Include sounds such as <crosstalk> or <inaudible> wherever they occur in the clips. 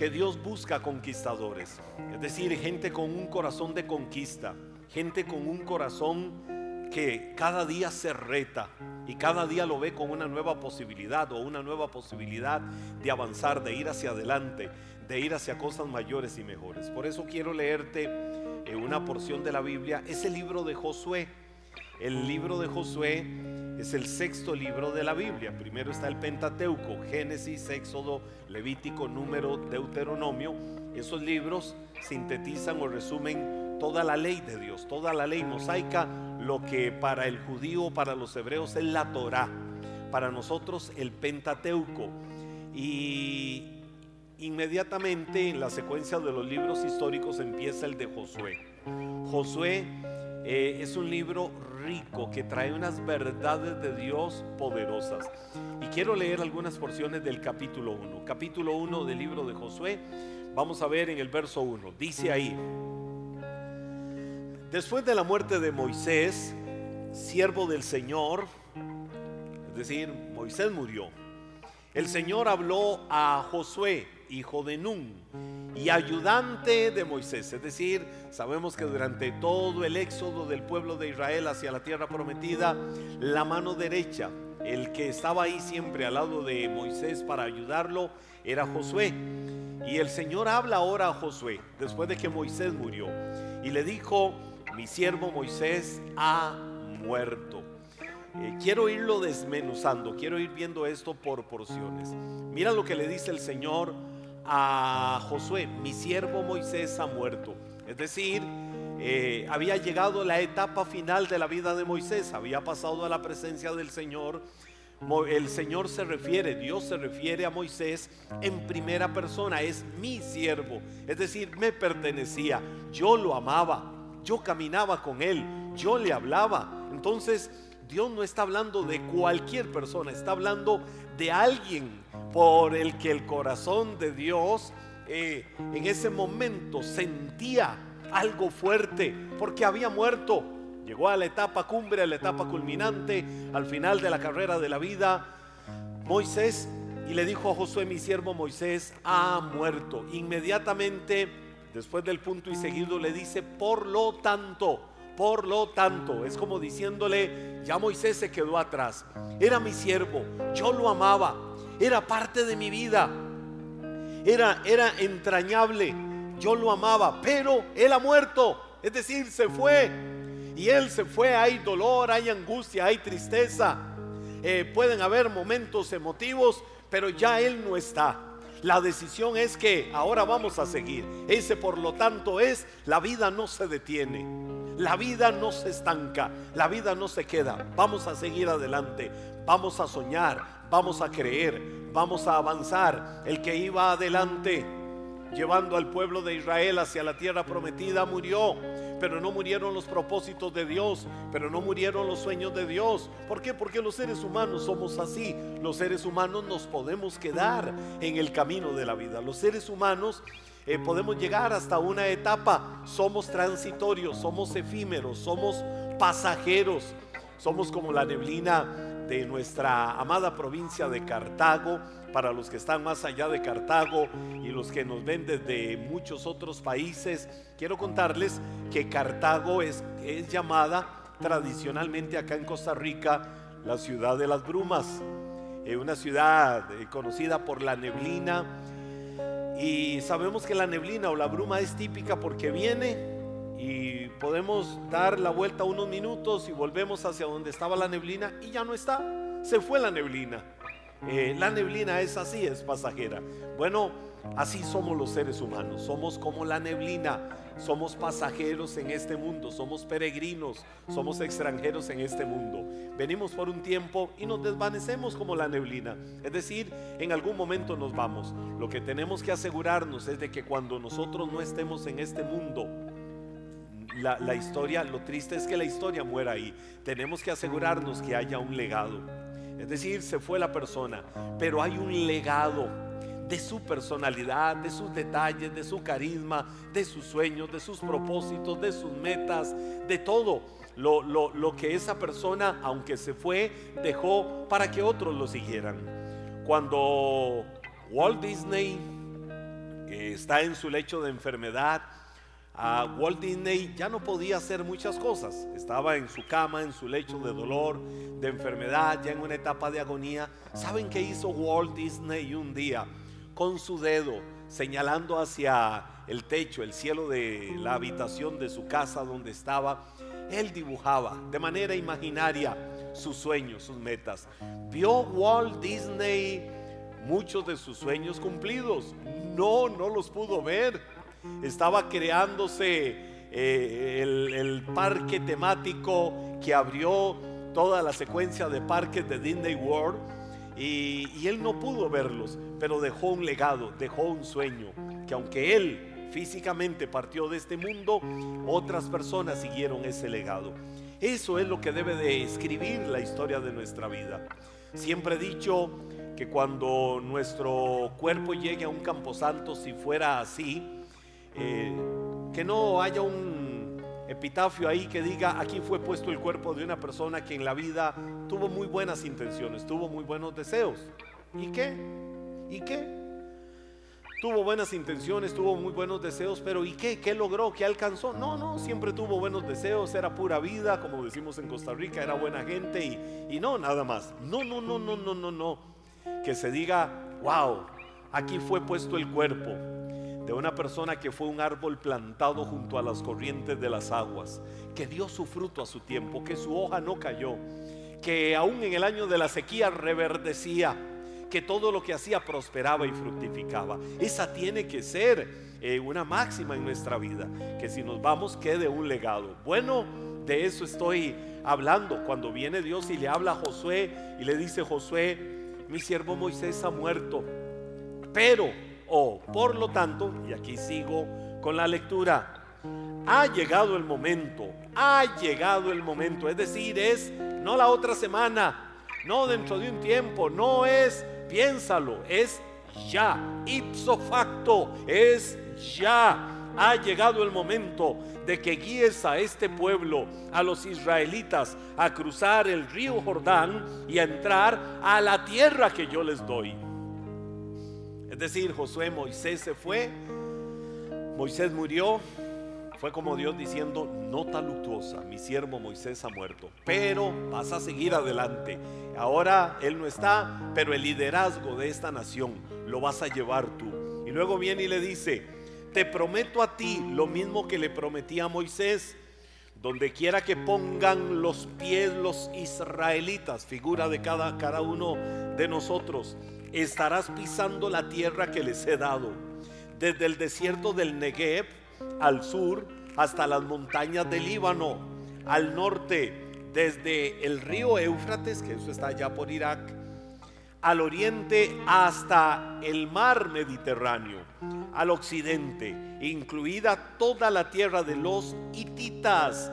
que Dios busca conquistadores, es decir, gente con un corazón de conquista, gente con un corazón que cada día se reta y cada día lo ve con una nueva posibilidad o una nueva posibilidad de avanzar, de ir hacia adelante, de ir hacia cosas mayores y mejores. Por eso quiero leerte eh, una porción de la Biblia, ese libro de Josué. El libro de Josué es el sexto libro de la Biblia. Primero está el Pentateuco, Génesis, Éxodo, Levítico, Número, Deuteronomio. Esos libros sintetizan o resumen toda la ley de Dios, toda la ley mosaica, lo que para el judío, para los hebreos es la Torah, para nosotros el Pentateuco. Y inmediatamente en la secuencia de los libros históricos empieza el de Josué. Josué eh, es un libro rico que trae unas verdades de Dios poderosas. Y quiero leer algunas porciones del capítulo 1. Capítulo 1 del libro de Josué. Vamos a ver en el verso 1. Dice ahí, después de la muerte de Moisés, siervo del Señor, es decir, Moisés murió, el Señor habló a Josué, hijo de Nun, y ayudante de Moisés. Es decir, sabemos que durante todo el éxodo del pueblo de Israel hacia la tierra prometida, la mano derecha, el que estaba ahí siempre al lado de Moisés para ayudarlo, era Josué. Y el Señor habla ahora a Josué, después de que Moisés murió, y le dijo, mi siervo Moisés ha muerto. Eh, quiero irlo desmenuzando, quiero ir viendo esto por porciones. Mira lo que le dice el Señor a Josué, mi siervo Moisés ha muerto. Es decir, eh, había llegado la etapa final de la vida de Moisés, había pasado a la presencia del Señor. El Señor se refiere, Dios se refiere a Moisés en primera persona, es mi siervo, es decir, me pertenecía, yo lo amaba, yo caminaba con él, yo le hablaba. Entonces, Dios no está hablando de cualquier persona, está hablando de alguien por el que el corazón de Dios eh, en ese momento sentía algo fuerte, porque había muerto. Llegó a la etapa cumbre, a la etapa culminante, al final de la carrera de la vida. Moisés y le dijo a Josué, mi siervo Moisés, ha muerto. Inmediatamente, después del punto y seguido, le dice, por lo tanto, por lo tanto, es como diciéndole, ya Moisés se quedó atrás. Era mi siervo, yo lo amaba, era parte de mi vida. Era, era entrañable, yo lo amaba, pero él ha muerto, es decir, se fue. Y él se fue, hay dolor, hay angustia, hay tristeza. Eh, pueden haber momentos emotivos, pero ya él no está. La decisión es que ahora vamos a seguir. Ese por lo tanto es, la vida no se detiene. La vida no se estanca, la vida no se queda. Vamos a seguir adelante, vamos a soñar, vamos a creer, vamos a avanzar. El que iba adelante llevando al pueblo de Israel hacia la tierra prometida murió, pero no murieron los propósitos de Dios, pero no murieron los sueños de Dios. ¿Por qué? Porque los seres humanos somos así. Los seres humanos nos podemos quedar en el camino de la vida. Los seres humanos eh, podemos llegar hasta una etapa. Somos transitorios, somos efímeros, somos pasajeros, somos como la neblina de nuestra amada provincia de Cartago, para los que están más allá de Cartago y los que nos ven desde muchos otros países, quiero contarles que Cartago es, es llamada tradicionalmente acá en Costa Rica la ciudad de las brumas, eh, una ciudad eh, conocida por la neblina, y sabemos que la neblina o la bruma es típica porque viene y podemos dar la vuelta unos minutos y volvemos hacia donde estaba la neblina y ya no está. Se fue la neblina. Eh, la neblina es así, es pasajera. Bueno, así somos los seres humanos. Somos como la neblina. Somos pasajeros en este mundo, somos peregrinos, somos extranjeros en este mundo. Venimos por un tiempo y nos desvanecemos como la neblina. Es decir, en algún momento nos vamos. Lo que tenemos que asegurarnos es de que cuando nosotros no estemos en este mundo, la, historia, lo triste es que la historia muera ahí. Tenemos que asegurarnos que haya un legado. Es decir, se fue la persona, pero hay un legado de su personalidad, de sus detalles, de su carisma, de sus sueños, de sus propósitos, de sus metas, de todo lo, lo, que esa persona, aunque se fue, dejó para que otros lo siguieran. Cuando Walt Disney está en su lecho de enfermedad, Walt Disney ya no podía hacer muchas cosas. Estaba en su cama, en su lecho de dolor, de enfermedad, ya en una etapa de agonía. ¿Saben qué hizo Walt Disney un día? Con su dedo, señalando hacia el techo, el cielo de la habitación de su casa donde estaba, él dibujaba de manera imaginaria sus sueños, sus metas. Vio Walt Disney muchos de sus sueños cumplidos. No, no los pudo ver estaba creándose eh, el, parque temático que abrió toda la secuencia de parques de Disney World y, él no pudo verlos, pero dejó un legado, dejó un sueño, que aunque él físicamente partió de este mundo, otras personas siguieron ese legado. Eso es lo que debe de escribir la historia de nuestra vida. Siempre he dicho que cuando nuestro cuerpo llegue a un camposanto, si fuera así, eh, que no haya un epitafio ahí que diga aquí fue puesto el cuerpo de una persona que en la vida tuvo muy buenas intenciones, tuvo muy buenos deseos. ¿Y qué? ¿Y qué? Tuvo buenas intenciones, tuvo muy buenos deseos, pero ¿y qué? ¿Qué logró? ¿Qué alcanzó? No, no, siempre tuvo buenos deseos, era pura vida, como decimos en Costa Rica, era buena gente y, y no, nada más. No, no, no, no, no, no, no. Que se diga, wow, aquí fue puesto el cuerpo de una persona que fue un árbol plantado junto a las corrientes de las aguas, que dio su fruto a su tiempo, que su hoja no cayó, que aún en el año de la sequía reverdecía, que todo lo que hacía prosperaba y fructificaba. Esa tiene que ser eh, una máxima en nuestra vida, que si nos vamos quede un legado. Bueno, de eso estoy hablando cuando viene Dios y le habla a Josué y le dice Josué, mi siervo Moisés ha muerto, pero o por lo tanto, y aquí sigo con la lectura, ha llegado el momento, ha llegado el momento, es decir, es no la otra semana, no dentro de un tiempo, no es piénsalo, es ya, ipso facto, es ya. Ha llegado el momento de que guíes a este pueblo, a los israelitas, a cruzar el río Jordán y a entrar a la tierra que yo les doy decir, Josué, Moisés se fue, Moisés murió, fue como Dios diciendo, nota luctuosa, mi siervo Moisés ha muerto, pero vas a seguir adelante. Ahora él no está, pero el liderazgo de esta nación lo vas a llevar tú. Y luego viene y le dice, te prometo a ti lo mismo que le prometí a Moisés, donde quiera que pongan los pies los israelitas, figura de cada, cada uno de nosotros, estarás pisando la tierra que les he dado, desde el desierto del Negev al sur hasta las montañas del Líbano, al norte, desde el río Éufrates, que eso está allá por Irak, al oriente hasta el mar Mediterráneo, al occidente, incluida toda la tierra de los hititas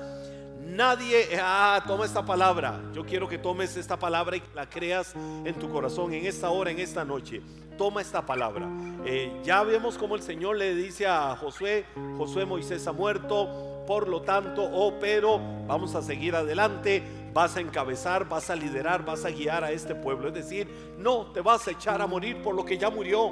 Nadie, ah, toma esta palabra. Yo quiero que tomes esta palabra y la creas en tu corazón en esta hora, en esta noche. Toma esta palabra. Eh, ya vemos como el Señor le dice a Josué, Josué Moisés ha muerto, por lo tanto, oh, pero vamos a seguir adelante, vas a encabezar, vas a liderar, vas a guiar a este pueblo. Es decir, no te vas a echar a morir por lo que ya murió.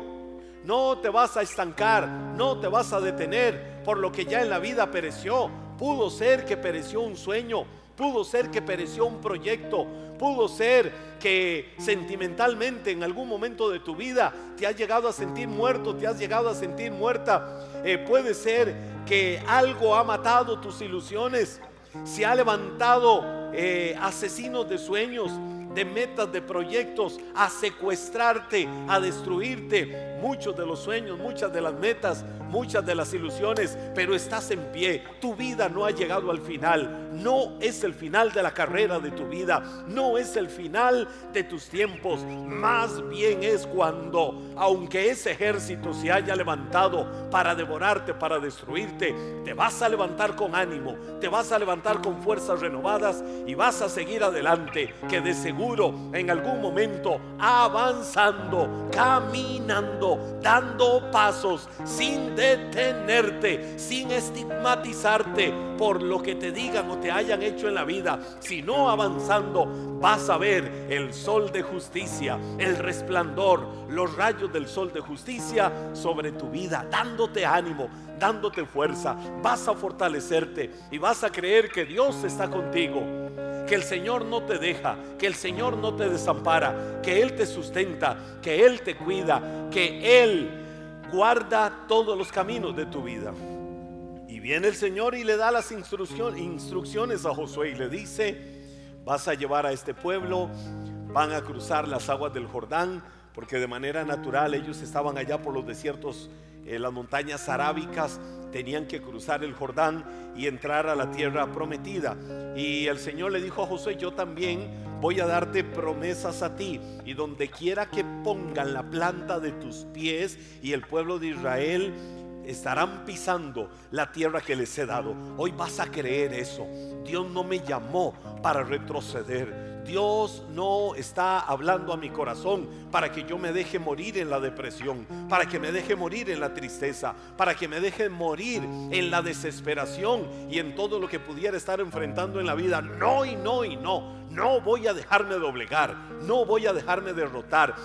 No te vas a estancar, no te vas a detener por lo que ya en la vida pereció Pudo ser que pereció un sueño, pudo ser que pereció un proyecto, pudo ser que sentimentalmente en algún momento de tu vida te has llegado a sentir muerto, te has llegado a sentir muerta. Eh, puede ser que algo ha matado tus ilusiones, se ha levantado eh, asesinos de sueños, de metas, de proyectos, a secuestrarte, a destruirte. Muchos de los sueños, muchas de las metas, muchas de las ilusiones, pero estás en pie. Tu vida no ha llegado al final. No es el final de la carrera de tu vida. No es el final de tus tiempos. Más bien es cuando, aunque ese ejército se haya levantado para devorarte, para destruirte, te vas a levantar con ánimo, te vas a levantar con fuerzas renovadas y vas a seguir adelante. Que de seguro en algún momento avanzando, caminando, dando pasos sin detenerte, sin estigmatizarte por lo que te digan o te hayan hecho en la vida, sino avanzando, vas a ver el sol de justicia, el resplandor, los rayos del sol de justicia sobre tu vida, dándote ánimo, dándote fuerza, vas a fortalecerte y vas a creer que Dios está contigo, que el Señor no te deja, que el Señor no te desampara, que Él te sustenta, que Él te cuida, que Él guarda todos los caminos de tu vida. Y viene el Señor y le da las instrucciones a Josué y le dice, vas a llevar a este pueblo, van a cruzar las aguas del Jordán, porque de manera natural ellos estaban allá por los desiertos en las montañas arábicas, tenían que cruzar el Jordán y entrar a la tierra prometida. Y el Señor le dijo a Josué, yo también voy a darte promesas a ti. Y donde quiera que pongan la planta de tus pies y el pueblo de Israel estarán pisando la tierra que les he dado. Hoy vas a creer eso. Dios no me llamó para retroceder. Dios no está hablando a mi corazón para que yo me deje morir en la depresión, para que me deje morir en la tristeza, para que me deje morir en la desesperación y en todo lo que pudiera estar enfrentando en la vida. No y no y no. No voy a dejarme doblegar, no voy a dejarme derrotar.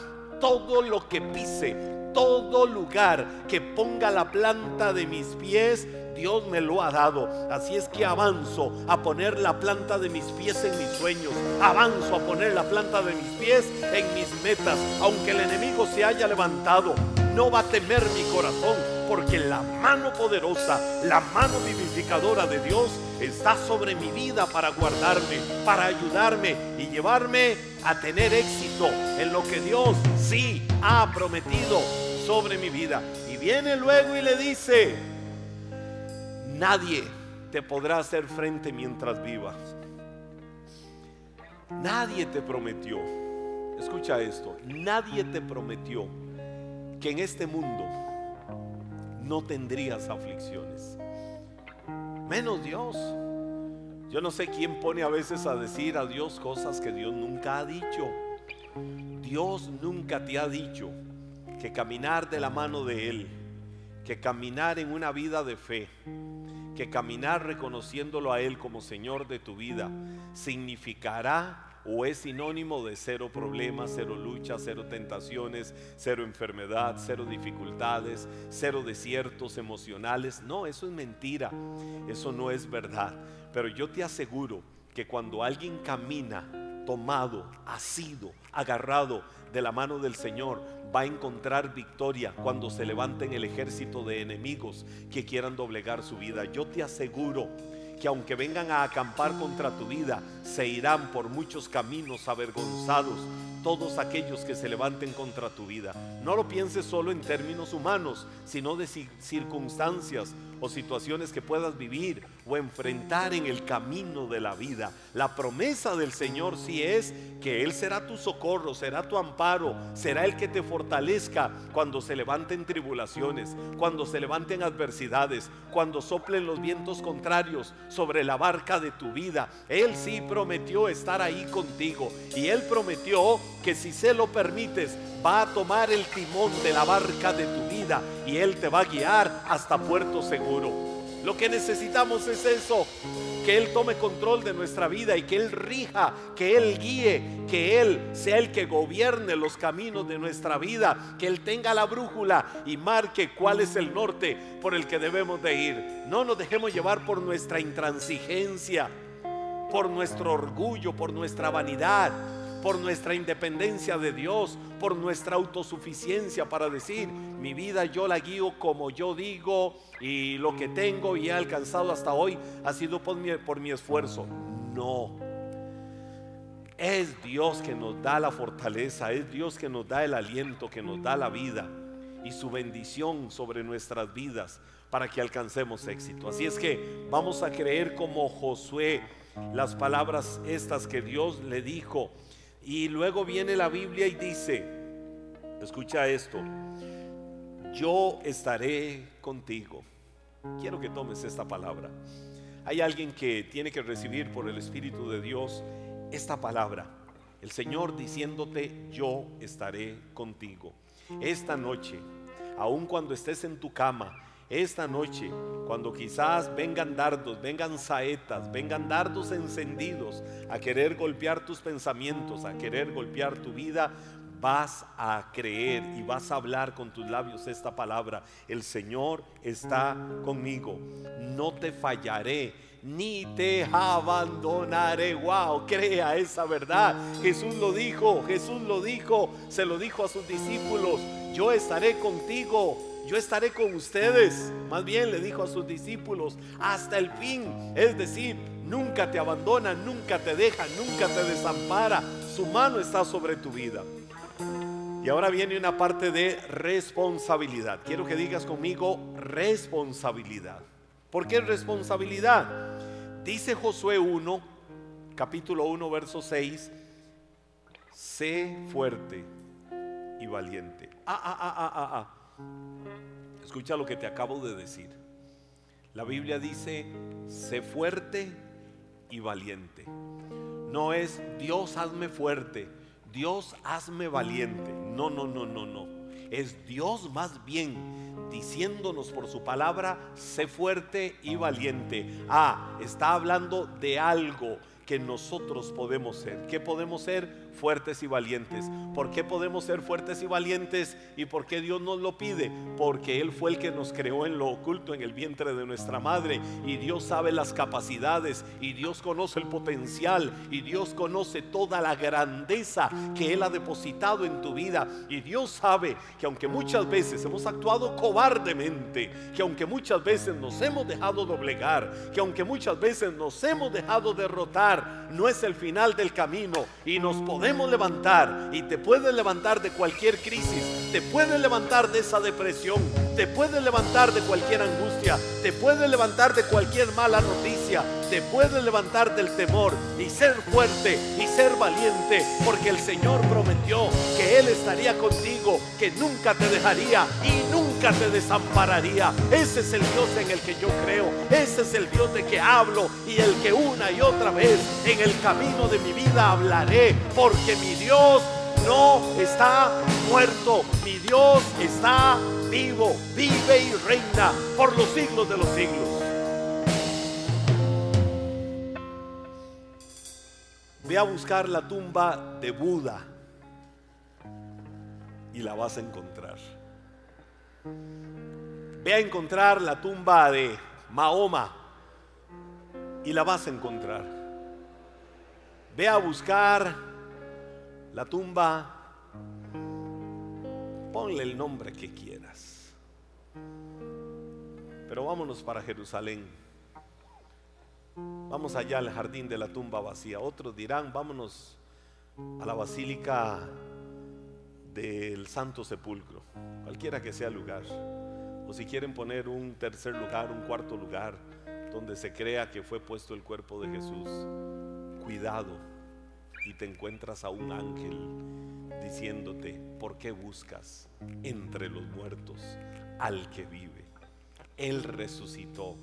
Todo lo que pise, todo lugar que ponga la planta de mis pies, Dios me lo ha dado. Así es que avanzo a poner la planta de mis pies en mis sueños. Avanzo a poner la planta de mis pies en mis metas. Aunque el enemigo se haya levantado, no va a temer mi corazón. Porque la mano poderosa, la mano vivificadora de Dios está sobre mi vida para guardarme, para ayudarme y llevarme a tener éxito en lo que Dios sí ha prometido sobre mi vida. Y viene luego y le dice, nadie te podrá hacer frente mientras vivas. Nadie te prometió, escucha esto, nadie te prometió que en este mundo no tendrías aflicciones. Menos Dios. Yo no sé quién pone a veces a decir a Dios cosas que Dios nunca ha dicho. Dios nunca te ha dicho que caminar de la mano de Él, que caminar en una vida de fe, que caminar reconociéndolo a Él como Señor de tu vida, significará o es sinónimo de cero problemas, cero luchas, cero tentaciones, cero enfermedad, cero dificultades, cero desiertos emocionales. No, eso es mentira, eso no es verdad. Pero yo te aseguro que cuando alguien camina tomado, asido, agarrado de la mano del Señor, va a encontrar victoria cuando se levanten el ejército de enemigos que quieran doblegar su vida. Yo te aseguro que aunque vengan a acampar contra tu vida, se irán por muchos caminos avergonzados todos aquellos que se levanten contra tu vida. No lo pienses solo en términos humanos, sino de circunstancias o situaciones que puedas vivir o enfrentar en el camino de la vida. La promesa del Señor sí es que Él será tu socorro, será tu amparo, será el que te fortalezca cuando se levanten tribulaciones, cuando se levanten adversidades, cuando soplen los vientos contrarios sobre la barca de tu vida. Él sí prometió estar ahí contigo y Él prometió que si se lo permites, va a tomar el timón de la barca de tu vida y Él te va a guiar hasta puerto seguro. Lo que necesitamos es eso, que Él tome control de nuestra vida y que Él rija, que Él guíe, que Él sea el que gobierne los caminos de nuestra vida, que Él tenga la brújula y marque cuál es el norte por el que debemos de ir. No nos dejemos llevar por nuestra intransigencia, por nuestro orgullo, por nuestra vanidad por nuestra independencia de Dios, por nuestra autosuficiencia para decir, mi vida yo la guío como yo digo y lo que tengo y he alcanzado hasta hoy ha sido por mi, por mi esfuerzo. No. Es Dios que nos da la fortaleza, es Dios que nos da el aliento, que nos da la vida y su bendición sobre nuestras vidas para que alcancemos éxito. Así es que vamos a creer como Josué las palabras estas que Dios le dijo y luego viene la Biblia y dice, escucha esto, yo estaré contigo. Quiero que tomes esta palabra. Hay alguien que tiene que recibir por el Espíritu de Dios esta palabra. El Señor diciéndote, yo estaré contigo. Esta noche, aun cuando estés en tu cama, esta noche, cuando quizás vengan dardos, vengan saetas, vengan dardos encendidos a querer golpear tus pensamientos, a querer golpear tu vida, vas a creer y vas a hablar con tus labios esta palabra. El Señor está conmigo, no te fallaré ni te abandonaré. Wow, crea esa verdad. Jesús lo dijo, Jesús lo dijo, se lo dijo a sus discípulos, yo estaré contigo yo estaré con ustedes. Más bien le dijo a sus discípulos, hasta el fin. Es decir, nunca te abandona, nunca te deja, nunca te desampara. Su mano está sobre tu vida. Y ahora viene una parte de responsabilidad. Quiero que digas conmigo responsabilidad. ¿Por qué responsabilidad? Dice Josué 1, capítulo 1, verso 6, sé fuerte y valiente. Ah, ah, ah, ah, ah, ah. Escucha lo que te acabo de decir. La Biblia dice, sé fuerte y valiente. No es Dios hazme fuerte, Dios hazme valiente. No, no, no, no, no. Es Dios más bien diciéndonos por su palabra, sé fuerte y valiente. Ah, está hablando de algo que nosotros podemos ser. ¿Qué podemos ser? Fuertes y valientes. ¿Por qué podemos ser fuertes y valientes? ¿Y por qué Dios nos lo pide? Porque Él fue el que nos creó en lo oculto, en el vientre de nuestra madre. Y Dios sabe las capacidades, y Dios conoce el potencial, y Dios conoce toda la grandeza que Él ha depositado en tu vida. Y Dios sabe que aunque muchas veces hemos actuado cobardemente, que aunque muchas veces nos hemos dejado doblegar, que aunque muchas veces nos hemos dejado derrotar, no es el final del camino y nos podemos levantar y te puedes levantar de cualquier crisis, te puedes levantar de esa depresión, te puedes levantar de cualquier angustia, te puedes levantar de cualquier mala noticia, te puedes levantar del temor y ser fuerte y ser valiente, porque el Señor prometió que Él estaría contigo, que nunca te dejaría y nunca te desampararía. Ese es el Dios en el que yo creo, ese es el Dios de que hablo y el que una y otra vez en el camino de mi vida hablaré, porque mi Dios no está muerto, mi Dios está vivo, vive y reina por los siglos de los siglos. Ve a buscar la tumba de Buda y la vas a encontrar. Ve a encontrar la tumba de Mahoma y la vas a encontrar. Ve a buscar la tumba, ponle el nombre que quieras. Pero vámonos para Jerusalén. Vamos allá al jardín de la tumba vacía. Otros dirán, vámonos a la basílica del Santo Sepulcro, cualquiera que sea el lugar. O si quieren poner un tercer lugar, un cuarto lugar, donde se crea que fue puesto el cuerpo de Jesús. Cuidado y te encuentras a un ángel diciéndote, ¿por qué buscas entre los muertos al que vive? Él resucitó.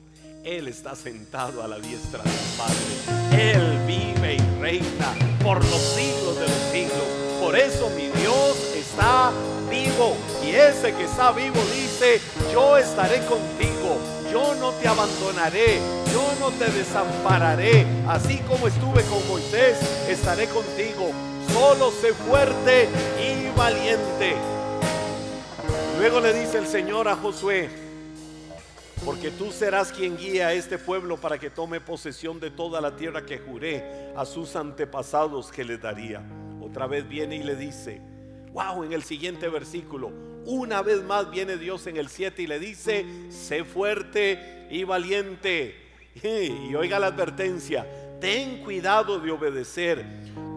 Él está sentado a la diestra del Padre. Él vive y reina por los siglos de los siglos. Por eso mi Dios está vivo. Y ese que está vivo dice, yo estaré contigo. Yo no te abandonaré yo no te desampararé, así como estuve con Moisés, estaré contigo. Solo sé fuerte y valiente. Luego le dice el Señor a Josué, porque tú serás quien guía a este pueblo para que tome posesión de toda la tierra que juré a sus antepasados que le daría. Otra vez viene y le dice, wow, en el siguiente versículo, una vez más viene Dios en el 7 y le dice, sé fuerte y valiente <laughs> y oiga la advertencia, ten cuidado de obedecer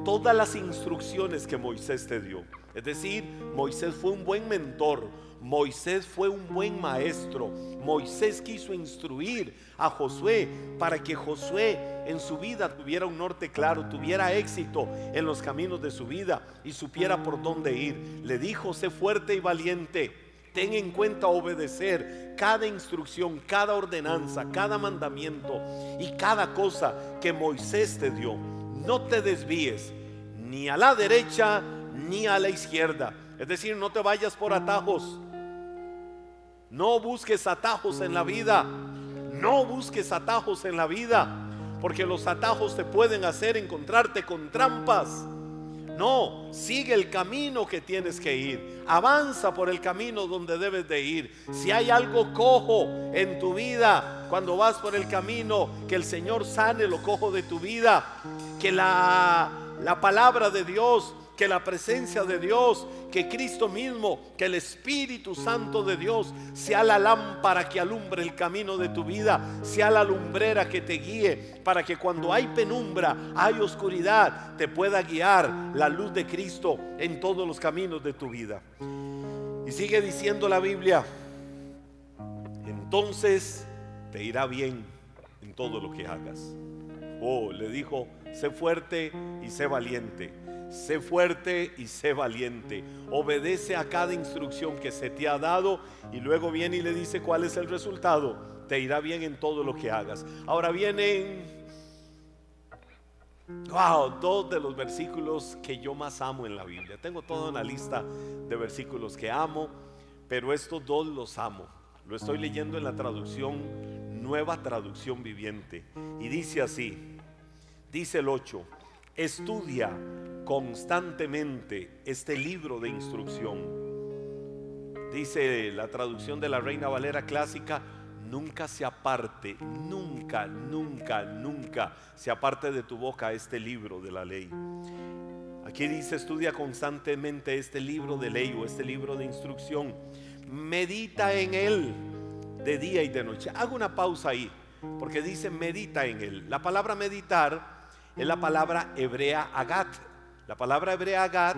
todas las instrucciones que Moisés te dio. Es decir, Moisés fue un buen mentor, Moisés fue un buen maestro, Moisés quiso instruir a Josué para que Josué en su vida tuviera un norte claro, tuviera éxito en los caminos de su vida y supiera por dónde ir. Le dijo, sé fuerte y valiente Ten en cuenta obedecer cada instrucción, cada ordenanza, cada mandamiento y cada cosa que Moisés te dio. No te desvíes ni a la derecha ni a la izquierda. Es decir, no te vayas por atajos. No busques atajos en la vida. No busques atajos en la vida. Porque los atajos te pueden hacer encontrarte con trampas. No, sigue el camino que tienes que ir. Avanza por el camino donde debes de ir. Si hay algo cojo en tu vida, cuando vas por el camino, que el Señor sane lo cojo de tu vida. Que la, la palabra de Dios que la presencia de Dios, que Cristo mismo, que el Espíritu Santo de Dios sea la lámpara que alumbre el camino de tu vida, sea la lumbrera que te guíe, para que cuando hay penumbra, hay oscuridad, te pueda guiar la luz de Cristo en todos los caminos de tu vida. Y sigue diciendo la Biblia, entonces te irá bien en todo lo que hagas. Oh, le dijo, sé fuerte y sé valiente sé fuerte y sé valiente. Obedece a cada instrucción que se te ha dado y luego viene y le dice cuál es el resultado. Te irá bien en todo lo que hagas. Ahora vienen, wow, dos de los versículos que yo más amo en la Biblia. Tengo toda una lista de versículos que amo, pero estos dos los amo. Lo estoy leyendo en la traducción, nueva traducción viviente. Y dice así, dice el 8, estudia constantemente este libro de instrucción. Dice la traducción de la Reina Valera clásica, nunca se aparte, nunca, nunca, nunca se aparte de tu boca este libro de la ley. Aquí dice, estudia constantemente este libro de ley o este libro de instrucción. Medita en él de día y de noche. Hago una pausa ahí, porque dice medita en él. La palabra meditar es la palabra hebrea agat. La palabra hebrea Gad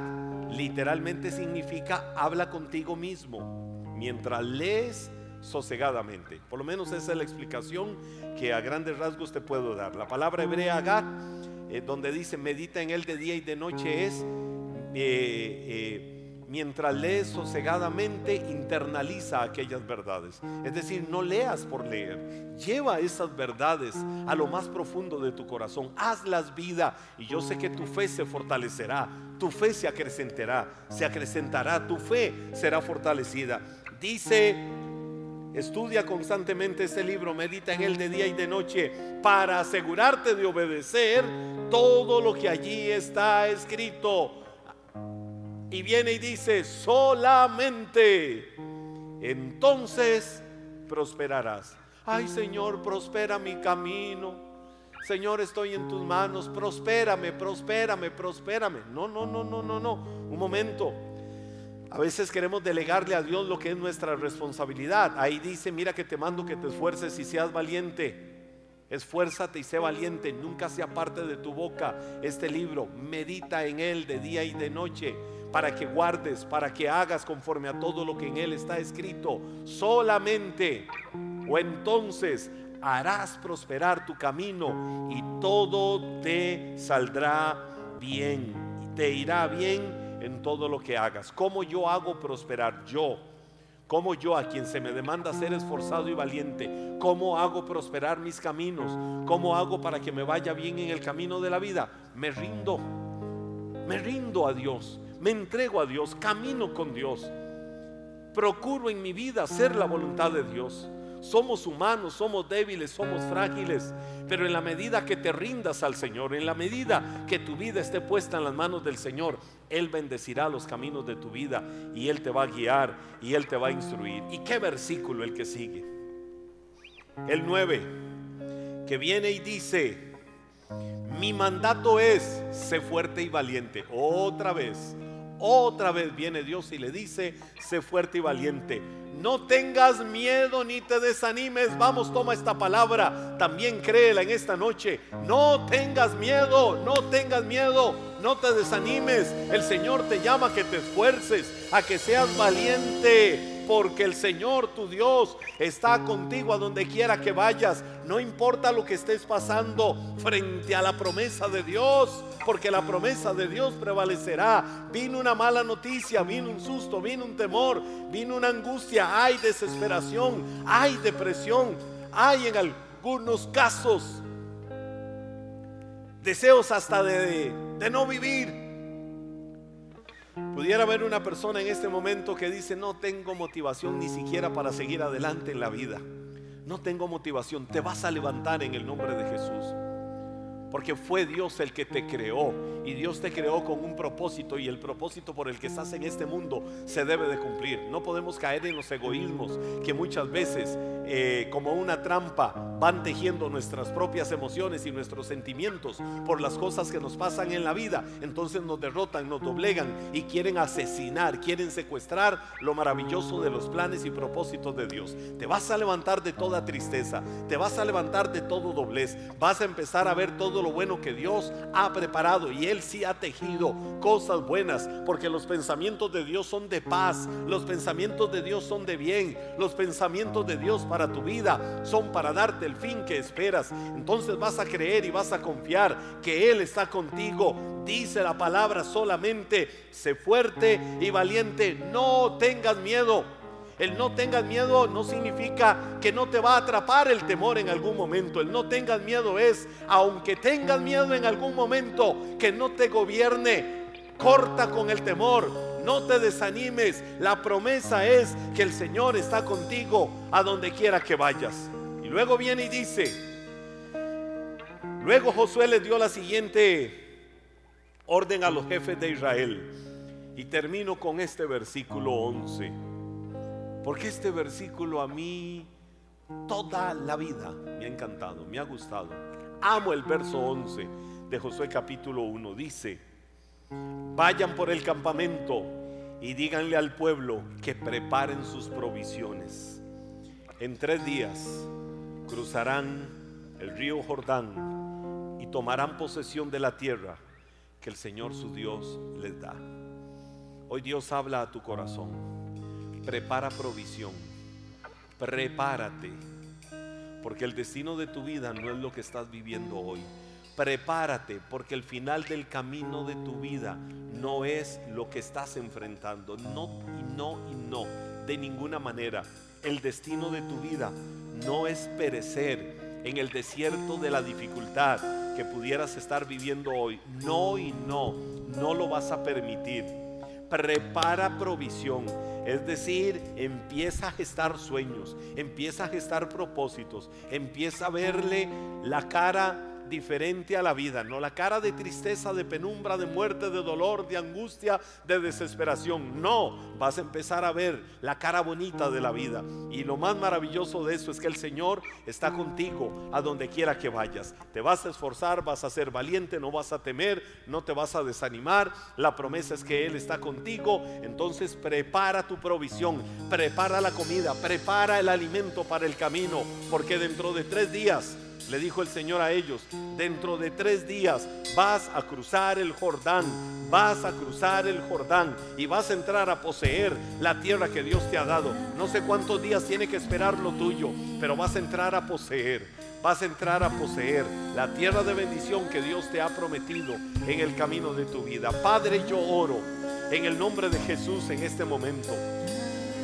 literalmente significa habla contigo mismo mientras lees sosegadamente. Por lo menos esa es la explicación que a grandes rasgos te puedo dar. La palabra hebrea Gad, eh, donde dice medita en él de día y de noche, es eh, eh, mientras lees sosegadamente, internaliza aquellas verdades. Es decir, no leas por leer. Lleva esas verdades a lo más profundo de tu corazón. Hazlas vida y yo sé que tu fe se fortalecerá. Tu fe se acrecentará. Se acrecentará. Tu fe será fortalecida. Dice Estudia constantemente este libro, medita en él de día y de noche para asegurarte de obedecer todo lo que allí está escrito y viene y dice, solamente entonces prosperarás. Ay Señor, prospera mi camino. Señor, estoy en tus manos, prospérame, prospérame, prospérame. No, no, no, no, no, no. Un momento. A veces queremos delegarle a Dios lo que es nuestra responsabilidad. Ahí dice, mira que te mando que te esfuerces y seas valiente. Esfuérzate y sé valiente, nunca se aparte de tu boca este libro. Medita en él de día y de noche para que guardes, para que hagas conforme a todo lo que en él está escrito. Solamente o entonces harás prosperar tu camino y todo te saldrá bien. Y te irá bien en todo lo que hagas. ¿Cómo yo hago prosperar? Yo. ¿Cómo yo, a quien se me demanda ser esforzado y valiente, cómo hago prosperar mis caminos? ¿Cómo hago para que me vaya bien en el camino de la vida? Me rindo. Me rindo a Dios me entrego a Dios, camino con Dios. Procuro en mi vida hacer la voluntad de Dios. Somos humanos, somos débiles, somos frágiles, pero en la medida que te rindas al Señor, en la medida que tu vida esté puesta en las manos del Señor, Él bendecirá los caminos de tu vida y Él te va a guiar y Él te va a instruir. ¿Y qué versículo el que sigue? El 9, que viene y dice, mi mandato es, sé fuerte y valiente. Otra vez, otra vez viene Dios y le dice, sé fuerte y valiente. No tengas miedo ni te desanimes. Vamos, toma esta palabra. También créela en esta noche. No tengas miedo, no tengas miedo. No te desanimes. El Señor te llama a que te esfuerces, a que seas valiente porque el Señor tu Dios está contigo a donde quiera que vayas. No importa lo que estés pasando frente a la promesa de Dios, porque la promesa de Dios prevalecerá. Vino una mala noticia, vino un susto, vino un temor, vino una angustia, hay desesperación, hay depresión, hay en algunos casos deseos hasta de, de no vivir. Pudiera haber una persona en este momento que dice, no tengo motivación ni siquiera para seguir adelante en la vida. No tengo motivación. Te vas a levantar en el nombre de Jesús. Porque fue Dios el que te creó y Dios te creó con un propósito y el propósito por el que estás en este mundo se debe de cumplir. No podemos caer en los egoísmos que muchas veces eh, como una trampa van tejiendo nuestras propias emociones y nuestros sentimientos por las cosas que nos pasan en la vida. Entonces nos derrotan, nos doblegan y quieren asesinar, quieren secuestrar lo maravilloso de los planes y propósitos de Dios. Te vas a levantar de toda tristeza, te vas a levantar de todo doblez, vas a empezar a ver todo lo bueno que Dios ha preparado y Él sí ha tejido cosas buenas, porque los pensamientos de Dios son de paz, los pensamientos de Dios son de bien, los pensamientos de Dios para tu vida son para darte el fin que esperas. Entonces vas a creer y vas a confiar que Él está contigo. Dice la palabra solamente, sé fuerte y valiente, no tengas miedo. El no tengas miedo no significa que no te va a atrapar el temor en algún momento. El no tengas miedo es, aunque tengas miedo en algún momento, que no te gobierne. Corta con el temor, no te desanimes. La promesa es que el Señor está contigo a donde quiera que vayas. Y luego viene y dice, luego Josué le dio la siguiente orden a los jefes de Israel. Y termino con este versículo 11. Porque este versículo a mí toda la vida me ha encantado, me ha gustado. Amo el verso 11 de Josué capítulo 1. Dice, vayan por el campamento y díganle al pueblo que preparen sus provisiones. En tres días cruzarán el río Jordán y tomarán posesión de la tierra que el Señor su Dios les da. Hoy Dios habla a tu corazón prepara provisión, prepárate, porque el destino de tu vida no es lo que estás viviendo hoy. Prepárate, porque el final del camino de tu vida no es lo que estás enfrentando. No y no y no, de ninguna manera. El destino de tu vida no es perecer en el desierto de la dificultad que pudieras estar viviendo hoy. No y no, no lo vas a permitir. Prepara provisión es decir, empieza a gestar sueños, empieza a gestar propósitos, empieza a verle la cara diferente a la vida, no la cara de tristeza, de penumbra, de muerte, de dolor, de angustia, de desesperación. No, vas a empezar a ver la cara bonita de la vida. Y lo más maravilloso de eso es que el Señor está contigo a donde quiera que vayas. Te vas a esforzar, vas a ser valiente, no vas a temer, no te vas a desanimar. La promesa es que Él está contigo. Entonces prepara tu provisión, prepara la comida, prepara el alimento para el camino, porque dentro de tres días le dijo el Señor a ellos, dentro de tres días vas a cruzar el Jordán, vas a cruzar el Jordán y vas a entrar a poseer la tierra que Dios te ha dado. No sé cuántos días tiene que esperar lo tuyo, pero vas a entrar a poseer, vas a entrar a poseer la tierra de bendición que Dios te ha prometido en el camino de tu vida. Padre, yo oro en el nombre de Jesús en este momento.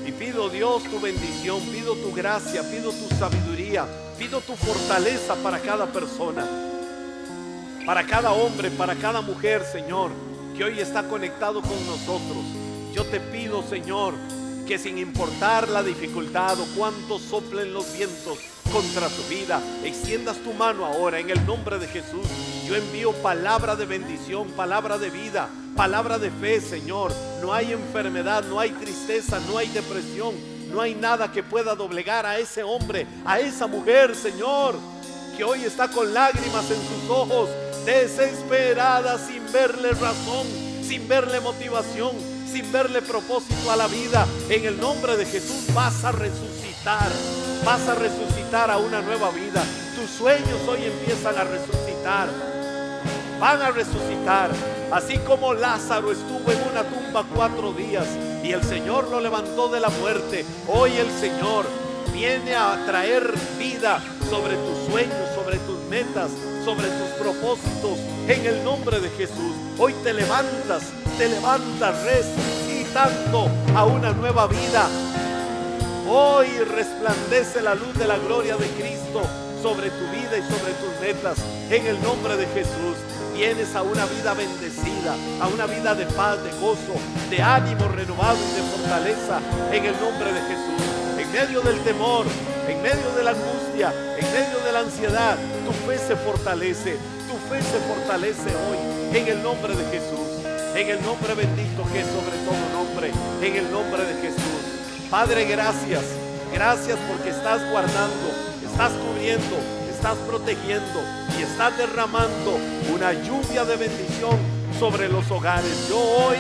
Y pido Dios tu bendición, pido tu gracia, pido tu sabiduría, pido tu fortaleza para cada persona, para cada hombre, para cada mujer, Señor, que hoy está conectado con nosotros. Yo te pido, Señor, que sin importar la dificultad o cuánto soplen los vientos contra tu vida, extiendas tu mano ahora en el nombre de Jesús. Yo envío palabra de bendición, palabra de vida palabra de fe, Señor. No hay enfermedad, no hay tristeza, no hay depresión, no hay nada que pueda doblegar a ese hombre, a esa mujer, Señor, que hoy está con lágrimas en sus ojos, desesperada, sin verle razón, sin verle motivación, sin verle propósito a la vida. En el nombre de Jesús vas a resucitar, vas a resucitar a una nueva vida. Tus sueños hoy empiezan a resucitar, van a resucitar. Así como Lázaro estuvo en una tumba cuatro días y el Señor lo levantó de la muerte, hoy el Señor viene a traer vida sobre tus sueños, sobre tus metas, sobre tus propósitos. En el nombre de Jesús, hoy te levantas, te levantas resucitando a una nueva vida. Hoy resplandece la luz de la gloria de Cristo sobre tu vida y sobre tus metas. En el nombre de Jesús vienes a una vida bendecida, a una vida de paz, de gozo, de ánimo renovado y de fortaleza en el nombre de Jesús. En medio del temor, en medio de la angustia, en medio de la ansiedad, tu fe se fortalece, tu fe se fortalece hoy en el nombre de Jesús. En el nombre bendito que es sobre todo nombre, en el nombre de Jesús. Padre, gracias. Gracias porque estás guardando, estás cubriendo, estás protegiendo y estás derramando una lluvia de bendición sobre los hogares. Yo hoy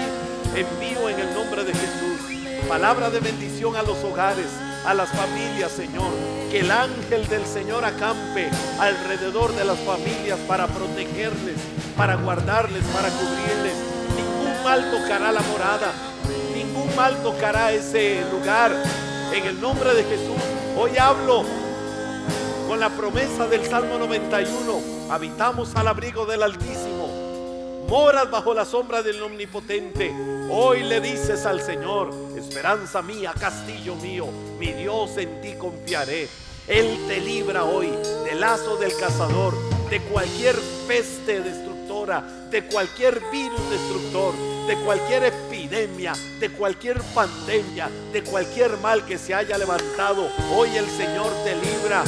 envío en el nombre de Jesús palabra de bendición a los hogares, a las familias, Señor. Que el ángel del Señor acampe alrededor de las familias para protegerles, para guardarles, para cubrirles. Ningún mal tocará la morada, ningún mal tocará ese lugar. En el nombre de Jesús, hoy hablo con la promesa del Salmo 91, habitamos al abrigo del Altísimo, moras bajo la sombra del Omnipotente. Hoy le dices al Señor, esperanza mía, castillo mío, mi Dios en ti confiaré. Él te libra hoy del lazo del cazador, de cualquier peste destructora, de cualquier virus destructor, de cualquier epidemia, de cualquier pandemia, de cualquier mal que se haya levantado. Hoy el Señor te libra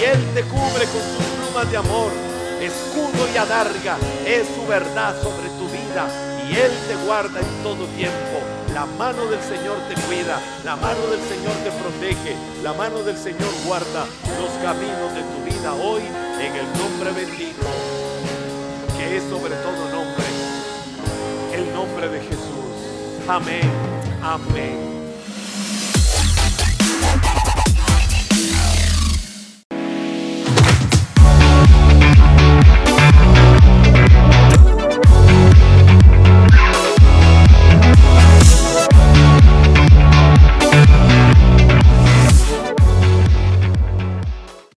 y Él te cubre con sus plumas de amor. Escudo y adarga es su verdad sobre tu vida y Él te guarda en todo tiempo. La mano del Señor te cuida, la mano del Señor te protege, la mano del Señor guarda los caminos de tu vida hoy en el nombre bendito, que es sobre todo nombre, el nombre de Jesús. Amén, amén.